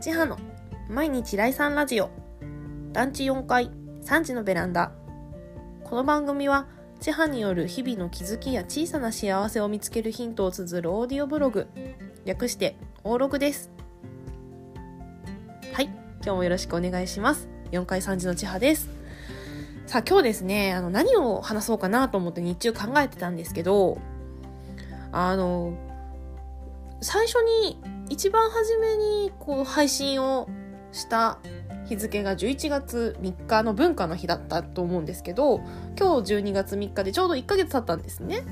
千葉の毎日来産ラジオ。団地4階。3時のベランダ。この番組は千葉による日々の気づきや小さな幸せを見つけるヒントを綴るオーディオブログ。略してオーログです。はい。今日もよろしくお願いします。4階3時の千葉です。さあ今日ですねあの何を話そうかなと思って日中考えてたんですけどあの最初に一番初めにこう配信をした日付が11月3日の文化の日だったと思うんですけど今日12月3日でちょうど1ヶ月経ったんですね。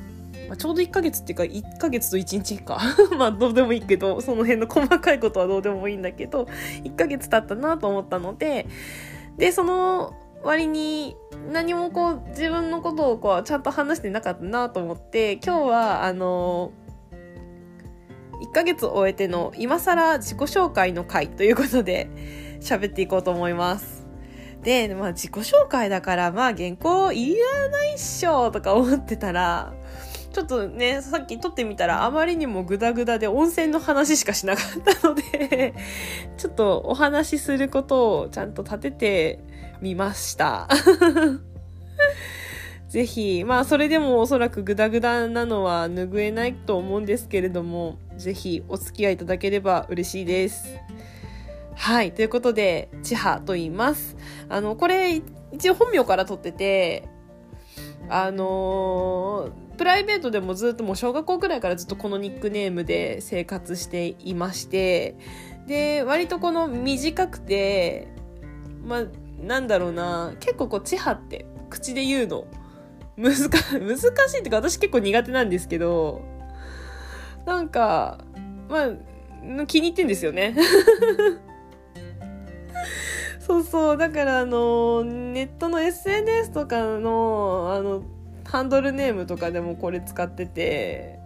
まあ、ちょうど1ヶ月っていうか1ヶ月と1日か まあどうでもいいけどその辺の細かいことはどうでもいいんだけど1ヶ月経ったなと思ったのででその割に何もこう自分のことをこうちゃんと話してなかったなと思って今日はあの1ヶ月終えての今更自己紹介の回ということで喋っていこうと思います。で、まあ自己紹介だからまあ原稿いらないっしょとか思ってたらちょっとね、さっき撮ってみたらあまりにもグダグダで温泉の話しかしなかったのでちょっとお話しすることをちゃんと立ててみました。ぜひ、まあそれでもおそらくグダグダなのは拭えないと思うんですけれども、ぜひお付き合いいただければ嬉しいです。はい。ということで、千葉と言います。あの、これ、一応本名から取ってて、あのー、プライベートでもずっともう小学校くらいからずっとこのニックネームで生活していまして、で、割とこの短くて、まあ、なんだろうな、結構こう、千葉って口で言うの、難、難しいっていうか私結構苦手なんですけど、なんか、まあ、気に入ってんですよね。そうそう。だから、あの、ネットの SNS とかの、あの、ハンドルネームとかでもこれ使ってて、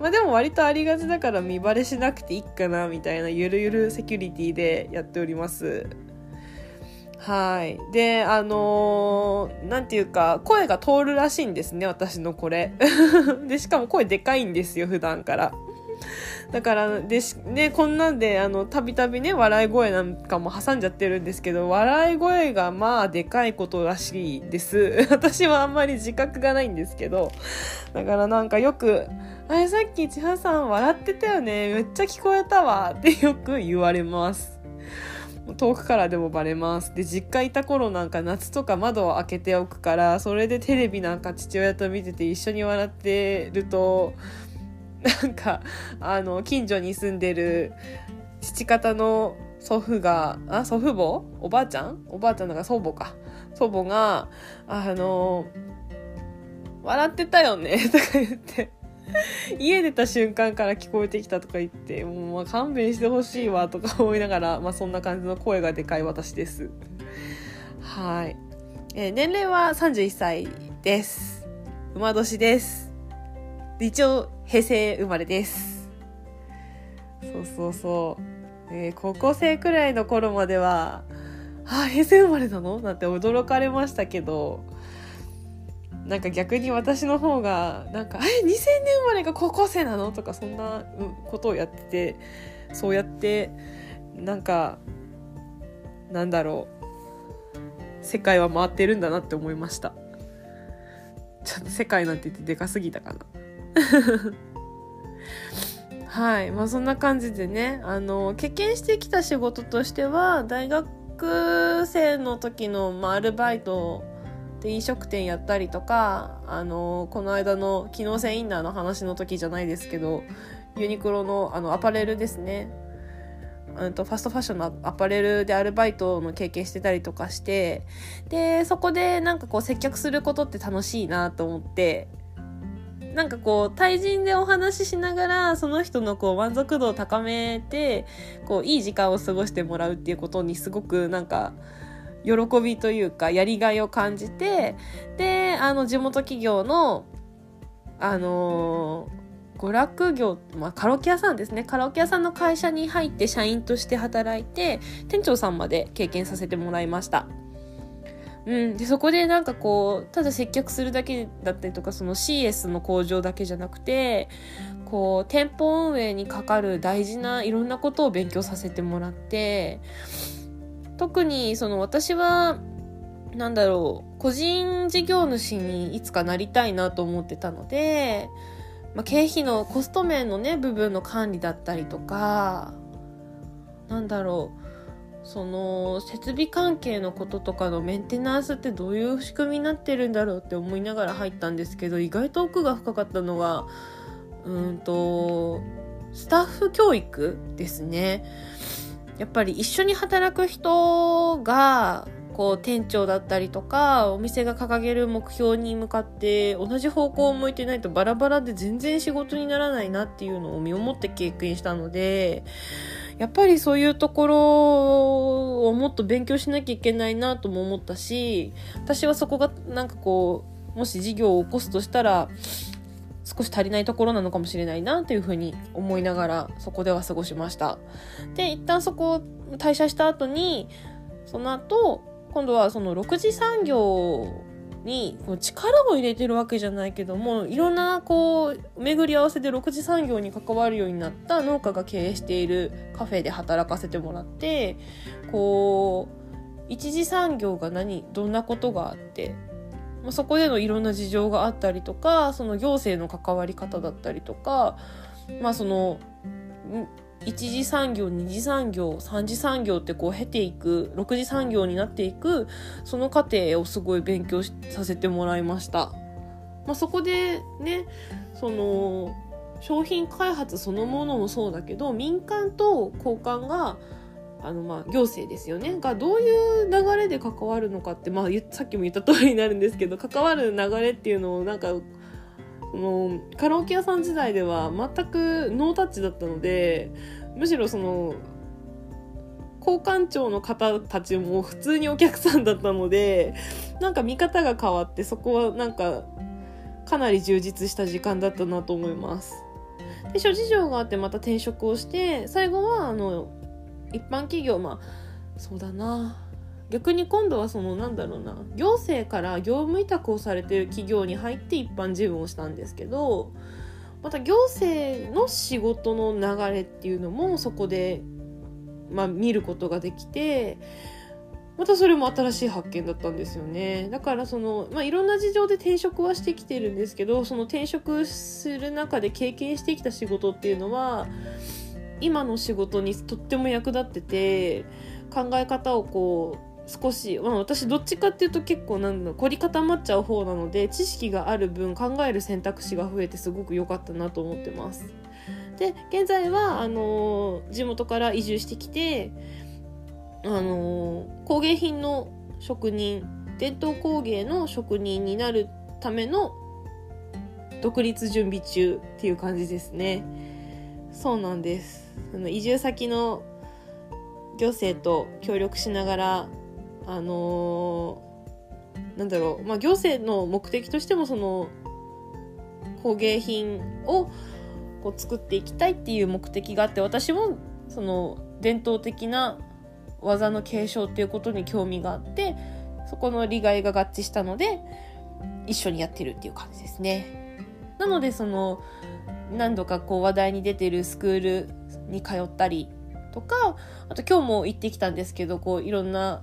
まあでも割とありがちだから見バレしなくていいかな、みたいなゆるゆるセキュリティでやっております。はい。で、あのー、なんていうか、声が通るらしいんですね、私のこれ。で、しかも声でかいんですよ、普段から。だから、で、ね、こんなんで、あの、たびたびね、笑い声なんかも挟んじゃってるんですけど、笑い声がまあ、でかいことらしいです。私はあんまり自覚がないんですけど、だからなんかよく、あれさっき千葉さん笑ってたよね、めっちゃ聞こえたわ、ってよく言われます。遠くからでもバレます。で、実家いた頃なんか夏とか窓を開けておくから、それでテレビなんか父親と見てて一緒に笑ってると、なんか、あの、近所に住んでる父方の祖父が、あ、祖父母？おばあちゃん？おばあちゃんなんか祖母か。祖母が、あの、笑ってたよねとか言って 家出た瞬間から聞こえてきたとか言って、もうまあ勘弁してほしいわとか思いながら、まあそんな感じの声がでかい私です。はい。えー、年齢は31歳です。馬年です。一応、平成生まれです。そうそうそう。えー、高校生くらいの頃までは、あ、平成生まれなの？なんて驚かれましたけど、なんか逆に私の方がなんか「え2000年生まれが高校生なの?」とかそんなことをやっててそうやってなんかなんだろう。世界は回ってるんだなって思いました。ちょっと世界なんて言ってでかすぎたかな。はい。まあそんな感じでねあの経験してきた仕事としては大学生の時の、まあ、アルバイトで飲食店やったりとかあのこの間の機能性インナーの話の時じゃないですけどユニクロのあのアパレルですね。うんとファストファッションのアパレルでアルバイトの経験してたりとかしてでそこでなんかこう接客することって楽しいなと思ってなんかこう対人でお話ししながらその人のこう満足度を高めてこういい時間を過ごしてもらうっていうことにすごくなんか喜びというかやりがいを感じてであの地元企業のあのー、娯楽業、まあ、カラオケ屋さんですね。カラオケ屋さんの会社に入って社員として働いて店長さんまで経験させてもらいました。うん、でそこでなんかこうただ接客するだけだったりとかその CS の工場だけじゃなくてこう店舗運営にかかる大事ないろんなことを勉強させてもらって特にその私はなんだろう個人事業主にいつかなりたいなと思ってたので、まあ、経費のコスト面のね部分の管理だったりとかなんだろうその設備関係のこととかのメンテナンスってどういう仕組みになってるんだろうって思いながら入ったんですけど意外と奥が深かったのがうんとスタッフ教育ですね。やっぱり一緒に働く人がこう店長だったりとかお店が掲げる目標に向かって同じ方向を向いてないとバラバラで全然仕事にならないなっていうのを身をもって経験したのでやっぱりそういうところをもっと勉強しなきゃいけないなとも思ったし私はそこがなんかこうもし事業を起こすとしたら少し足りないところなのかもしれないなというふうに思いながらそこでは過ごしました。で一旦そこを退社した後にその後今度はその6次産業に力を入れてるわけじゃないけどもいろんなこう巡り合わせで6次産業に関わるようになった農家が経営しているカフェで働かせてもらってこう一次産業が何どんなことがあってまあ、そこでのいろんな事情があったりとかその行政の関わり方だったりとかまあその一次産業二次産業三次産業ってこう経ていく6次産業になっていくその過程をすごい勉強させてもらいました。まあ、そこでねその商品開発そのものもそうだけど民間と交換があのまあ行政ですよねがどういう流れで関わるのかって、まあ、さっきも言った通りになるんですけど関わる流れっていうのをなんかもうカラオケ屋さん時代では全くノータッチだったのでむしろその交換庁の方たちも普通にお客さんだったのでなんか見方が変わってそこはなんかかなり充実した時間だったなと思います。で諸事情があってまた転職をして最後はあの一般企業まあそうだな。逆に今度はそのなんだろうな。行政から業務委託をされてる企業に入って一般事務をしたんですけどまた行政の仕事の流れっていうのもそこで、まあ、見ることができてまたそれも新しい発見だったんですよね。だからその、まあ、いろんな事情で転職はしてきてるんですけどその転職する中で経験してきた仕事っていうのは今の仕事にとっても役立ってて考え方をこう少し、まあ、私どっちかっていうと結構なんだ凝り固まっちゃう方なので知識がある分考える選択肢が増えてすごく良かったなと思ってます。で現在はあの地元から移住してきてあの工芸品の職人伝統工芸の職人になるための独立準備中っていう感じですね。そうなんです。あの移住先の行政と協力しながらあのー、なんだろう、まあ、行政の目的としてもその工芸品をこう作っていきたいっていう目的があって私もその伝統的な技の継承っていうことに興味があってそこの利害が合致したので一緒にやってるっていう感じですね。なのでその何度かこう話題に出てるスクールに通ったりとかあと今日も行ってきたんですけどこういろんな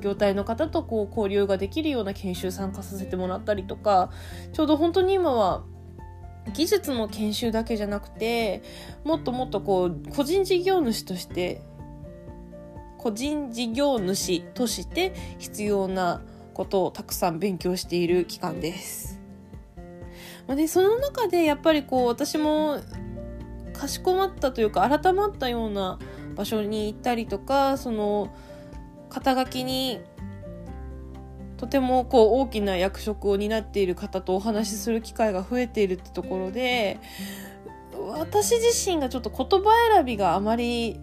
業態の方とこう交流ができるような研修参加させてもらったりとかちょうど本当に今は技術の研修だけじゃなくてもっともっとこう個人事業主として個人事業主として必要なことをたくさん勉強している期間です。まあ、でその中でやっぱりこう私もかしこまったというか改まったような場所に行ったりとかその肩書きにとてもこう大きな役職を担っている方とお話しする機会が増えているってところで私自身がちょっと言葉選びがあまり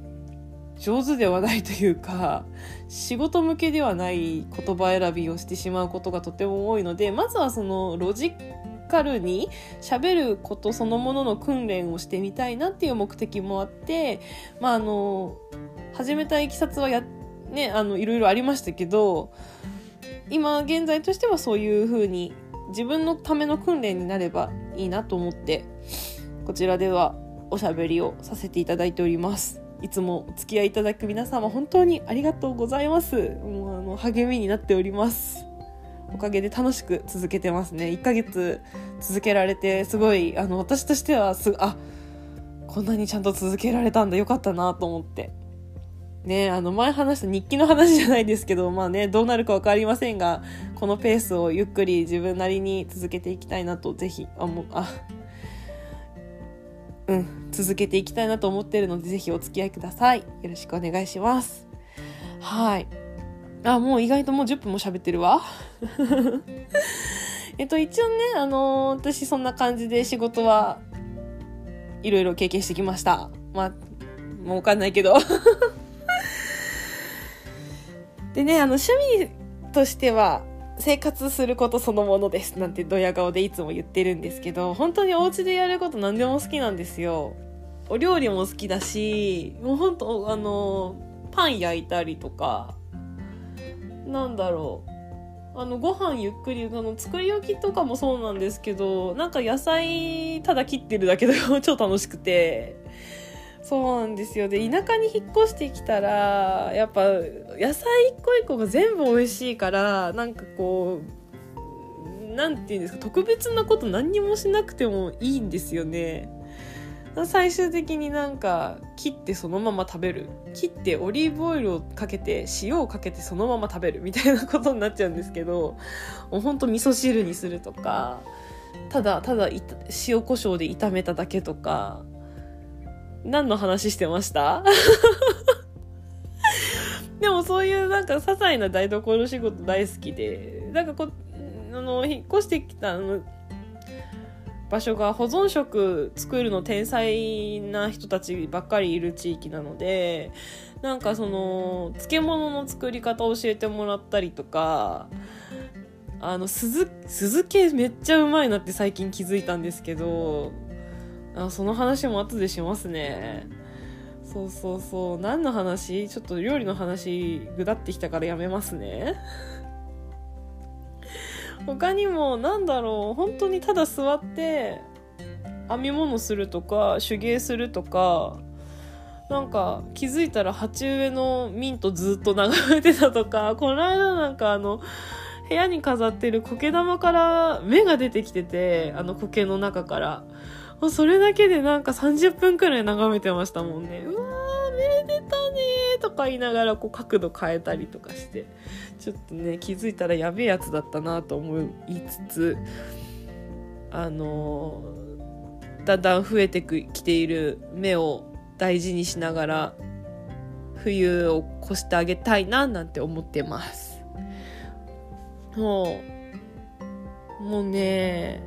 上手ではないというか仕事向けではない言葉選びをしてしまうことがとても多いのでまずはそのロジッカルに喋ることそのものの訓練をしてみたいなっていう目的もあって、まあ、あの、始めたいきさつはや、ね、あの、いろいろありましたけど、今現在としてはそういう風に自分のための訓練になればいいなと思ってこちらではおしゃべりをさせていただいております。いつもお付き合いいただく皆様本当にありがとうございます。もうあの励みになっております。おかげで楽しく続けてますね。1ヶ月続けられてすごいあの私としてはすあこんなにちゃんと続けられたんだ。よかったなと思って。ねあの前話した日記の話じゃないですけどまあねどうなるか分かりませんがこのペースをゆっくり自分なりに続けていきたいなとぜひあもあうん続けていきたいなと思ってるのでぜひお付き合いください。よろしくお願いします。はい。あもう意外ともう10分も喋ってるわ。えっと一応ねあのー、私そんな感じで仕事はいろいろ経験してきました。まあもうわかんないけど。でね、あの、趣味としては、生活することそのものです。なんてドヤ顔でいつも言ってるんですけど、本当にお家でやること何でも好きなんですよ。お料理も好きだし、もう本当あの、パン焼いたりとか、なんだろう。あの、ご飯ゆっくり、あの、作り置きとかもそうなんですけど、なんか野菜ただ切ってるだけでも 超楽しくて、そうなんですよ。で田舎に引っ越してきたらやっぱ野菜一個一個が全部美味しいからなんかこう何て言うんですか特別なこと何にもしなくてもいいんですよね。最終的になんか切ってそのまま食べる。切ってオリーブオイルをかけて塩をかけてそのまま食べるみたいなことになっちゃうんですけどもうほんと味噌汁にするとかただただ塩コショウで炒めただけとか何の話してました？でもそういうなんか些細な台所仕事大好きで、なんかこ、あの、引っ越してきたの場所が保存食作るの天才な人たちばっかりいる地域なので、なんかその、漬物の作り方を教えてもらったりとか、あの、鈴、鈴系めっちゃうまいなって最近気づいたんですけど、あその話も後でしますね。そうそうそう。何の話？ちょっと料理の話ぐだってきたからやめますね。他にもなんだろう本当にただ座って編み物するとか手芸するとかなんか気づいたら鉢植えのミントずっと眺めてたとかこの間なんかあの部屋に飾ってる苔玉から芽が出てきててあの苔の中からもうそれだけでなんか30分くらい眺めてましたもんね。うわー、めでたねーとかいながらこう角度変えたりとかして、ちょっとね、気づいたらやべえやつだったなと思いつつ、あのー、だんだん増えてきている目を大事にしながら、冬を越してあげたいななんて思ってます。もう、もうね、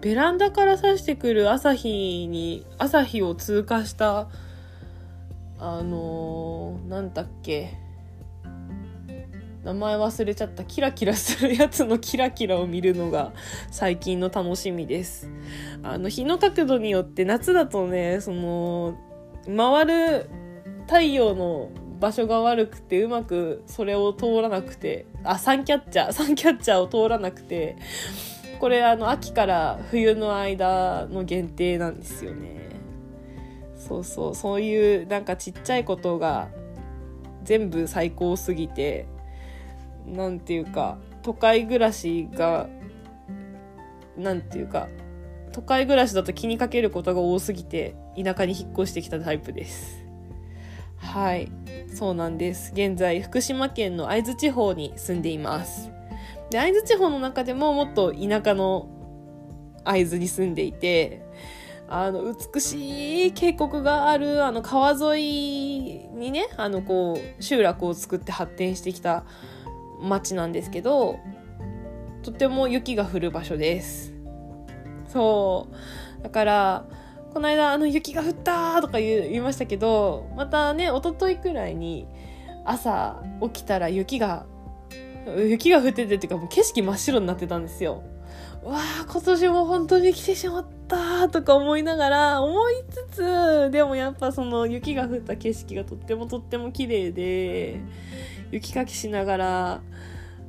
ベランダから差してくる朝日に、朝日を通過した、あのー、なんだっけ。名前忘れちゃったキラキラするやつのキラキラを見るのが最近の楽しみです。あの、日の角度によって夏だとね、その、回る太陽の場所が悪くてうまくそれを通らなくて、あ、サンキャッチャー、サンキャッチャーを通らなくて、これあの秋から冬の間の限定なんですよねそうそう。そういうなんかちっちゃいことが全部最高すぎて何ていうか都会暮らしが何ていうか都会暮らしだと気にかけることが多すぎて田舎に引っ越してきたタイプです。はい。そうなんです。現在福島県の会津地方に住んでいます。で、会津地方の中でももっと田舎の会津に住んでいて、あの、美しい渓谷がある、あの、川沿いにね、あの、こう、集落を作って発展してきた町なんですけど、とても雪が降る場所です。そう。だから、この間、あの、雪が降ったとか言いましたけど、またね、一昨日くらいに、朝起きたら雪が雪が降っててっていうかもう景色真っ白になってたんですよ。わあ、今年も本当に来てしまったとか思いながら、思いつつ、でもやっぱその雪が降った景色がとってもとっても綺麗で、雪かきしながら、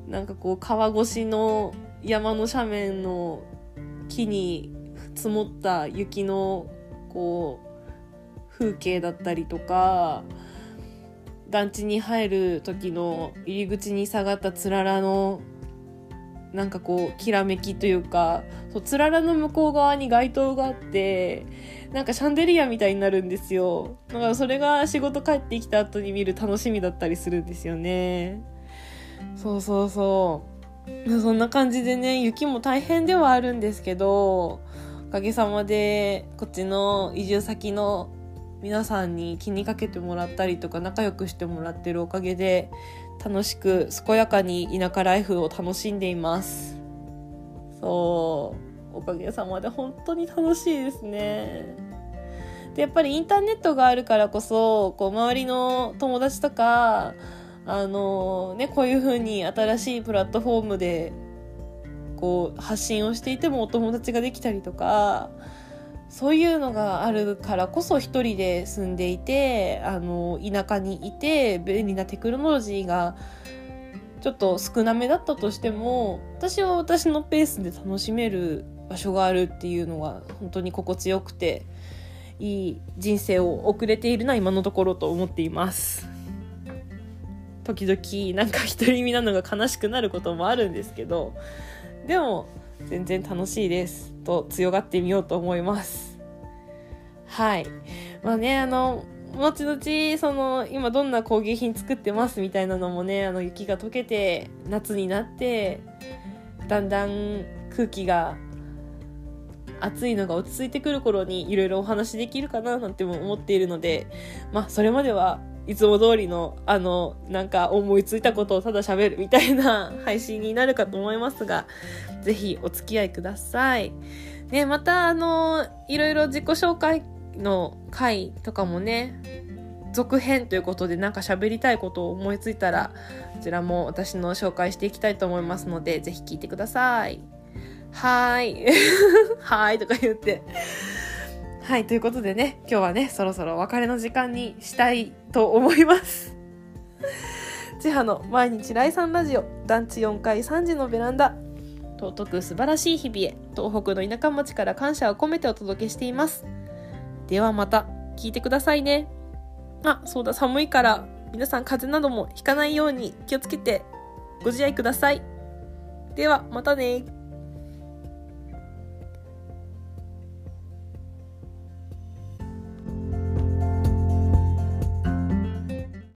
なんかこう川越しの山の斜面の木に積もった雪のこう風景だったりとか団地に入る時の入り口に下がったつららのなんかこうきらめきというかそうつららの向こう側に街灯があってなんかシャンデリアみたいになるんですよ。だからそれが仕事帰ってきた後に見る楽しみだったりするんですよね。そうそうそう。そんな感じでね雪も大変ではあるんですけどおかげさまでこっちの移住先の皆さんに気にかけてもらったりとか仲良くしてもらってるおかげで楽しく健やかに田舎ライフを楽しんでいます。そう。おかげさまで本当に楽しいですね。でやっぱりインターネットがあるからこそこう周りの友達とかあのねこういう風に新しいプラットフォームでこう発信をしていてもお友達ができたりとかそういうのがあるからこそ一人で住んでいてあの田舎にいて便利なテクノロジーがちょっと少なめだったとしても私は私のペースで楽しめる場所があるっていうのは本当に心地よくていい人生を送れているな今のところと思っています。時々なんか独り身なのが悲しくなることもあるんですけどでも全然楽しいですと強がってみようと思います。はい。まあねあの後々その今どんな工芸品作ってますみたいなのもねあの雪が溶けて夏になってだんだん空気が暑いのが落ち着いてくる頃にいろいろお話できるかななんても思っているのでまあそれまではいつも通りの、あの、なんか思いついたことをただ喋るみたいな配信になるかと思いますが、ぜひお付き合いください。ね、また、あの、いろいろ自己紹介の回とかもね、続編ということでなんか喋りたいことを思いついたら、こちらも私の紹介していきたいと思いますので、ぜひ聞いてください。はーい。はーいとか言って。はい、ということでね、今日はね、そろそろお別れの時間にしたいと思います。千葉の毎日来産ラジオ、団地4階3時のベランダ、尊く素晴らしい日々へ、東北の田舎町から感謝を込めてお届けしています。ではまた、聞いてくださいね。あ、そうだ、寒いから、皆さん風邪などもひかないように気をつけてご自愛ください。では、またね